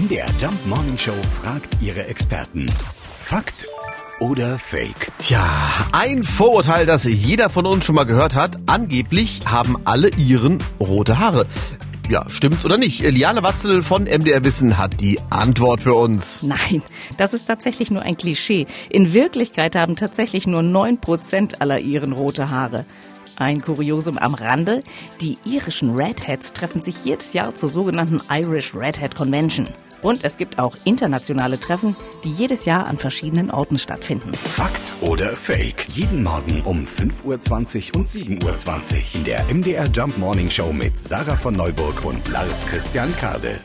MDR Jump Morning Show fragt ihre Experten. Fakt oder Fake? Tja, ein Vorurteil, das jeder von uns schon mal gehört hat. Angeblich haben alle Iren rote Haare. Ja, stimmt's oder nicht? Liane Wastel von MDR Wissen hat die Antwort für uns. Nein, das ist tatsächlich nur ein Klischee. In Wirklichkeit haben tatsächlich nur 9% aller Iren rote Haare. Ein Kuriosum am Rande. Die irischen Redheads treffen sich jedes Jahr zur sogenannten Irish Redhead Convention. Und es gibt auch internationale Treffen, die jedes Jahr an verschiedenen Orten stattfinden. Fakt oder Fake? Jeden Morgen um 5.20 Uhr und 7.20 Uhr in der MDR Jump Morning Show mit Sarah von Neuburg und Lars Christian Kade.